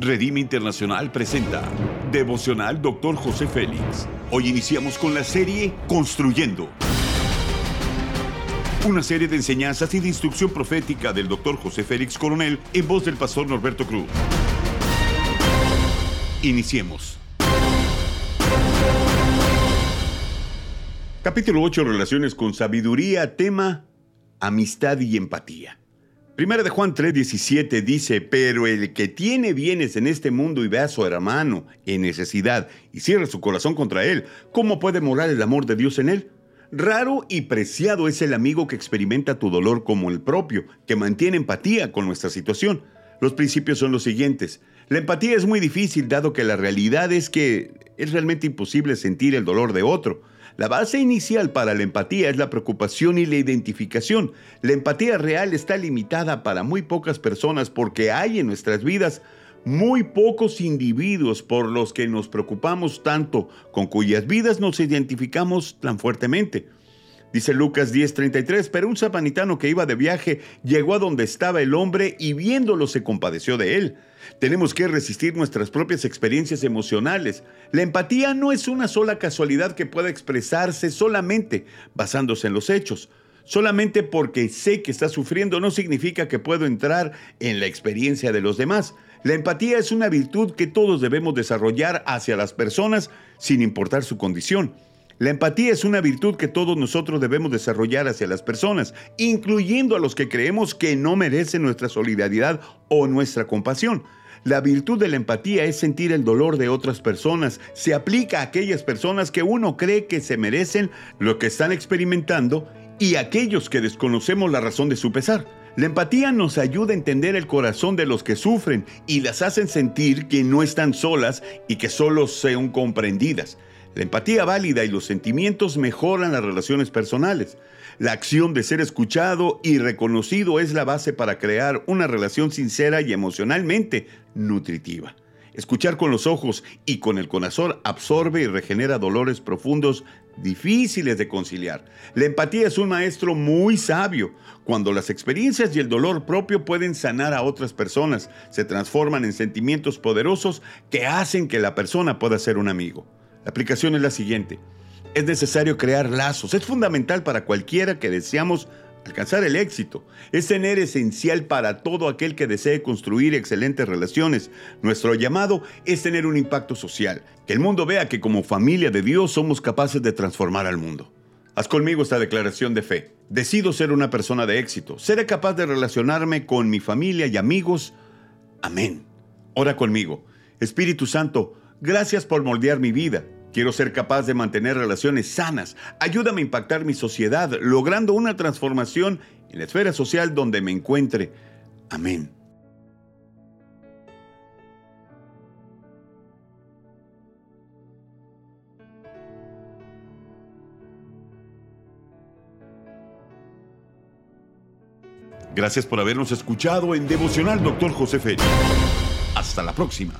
Redime Internacional presenta Devocional Dr. José Félix. Hoy iniciamos con la serie Construyendo. Una serie de enseñanzas y de instrucción profética del Dr. José Félix Coronel en voz del pastor Norberto Cruz. Iniciemos. Capítulo 8, Relaciones con Sabiduría, tema Amistad y Empatía. Primera de Juan 3:17 dice, pero el que tiene bienes en este mundo y ve a su hermano en necesidad y cierra su corazón contra él, ¿cómo puede morar el amor de Dios en él? Raro y preciado es el amigo que experimenta tu dolor como el propio, que mantiene empatía con nuestra situación. Los principios son los siguientes. La empatía es muy difícil dado que la realidad es que es realmente imposible sentir el dolor de otro. La base inicial para la empatía es la preocupación y la identificación. La empatía real está limitada para muy pocas personas porque hay en nuestras vidas muy pocos individuos por los que nos preocupamos tanto, con cuyas vidas nos identificamos tan fuertemente. Dice Lucas 10:33, pero un sabanitano que iba de viaje llegó a donde estaba el hombre y viéndolo se compadeció de él. Tenemos que resistir nuestras propias experiencias emocionales. La empatía no es una sola casualidad que pueda expresarse solamente basándose en los hechos. Solamente porque sé que está sufriendo no significa que puedo entrar en la experiencia de los demás. La empatía es una virtud que todos debemos desarrollar hacia las personas sin importar su condición. La empatía es una virtud que todos nosotros debemos desarrollar hacia las personas, incluyendo a los que creemos que no merecen nuestra solidaridad o nuestra compasión. La virtud de la empatía es sentir el dolor de otras personas. Se aplica a aquellas personas que uno cree que se merecen lo que están experimentando y a aquellos que desconocemos la razón de su pesar. La empatía nos ayuda a entender el corazón de los que sufren y las hacen sentir que no están solas y que solo sean comprendidas. La empatía válida y los sentimientos mejoran las relaciones personales. La acción de ser escuchado y reconocido es la base para crear una relación sincera y emocionalmente nutritiva. Escuchar con los ojos y con el corazón absorbe y regenera dolores profundos difíciles de conciliar. La empatía es un maestro muy sabio. Cuando las experiencias y el dolor propio pueden sanar a otras personas, se transforman en sentimientos poderosos que hacen que la persona pueda ser un amigo. La aplicación es la siguiente. Es necesario crear lazos. Es fundamental para cualquiera que deseamos alcanzar el éxito. Es tener esencial para todo aquel que desee construir excelentes relaciones. Nuestro llamado es tener un impacto social. Que el mundo vea que como familia de Dios somos capaces de transformar al mundo. Haz conmigo esta declaración de fe. Decido ser una persona de éxito. Seré capaz de relacionarme con mi familia y amigos. Amén. Ora conmigo. Espíritu Santo, gracias por moldear mi vida. Quiero ser capaz de mantener relaciones sanas. Ayúdame a impactar mi sociedad, logrando una transformación en la esfera social donde me encuentre. Amén. Gracias por habernos escuchado en Devocional Dr. José Félix. Hasta la próxima.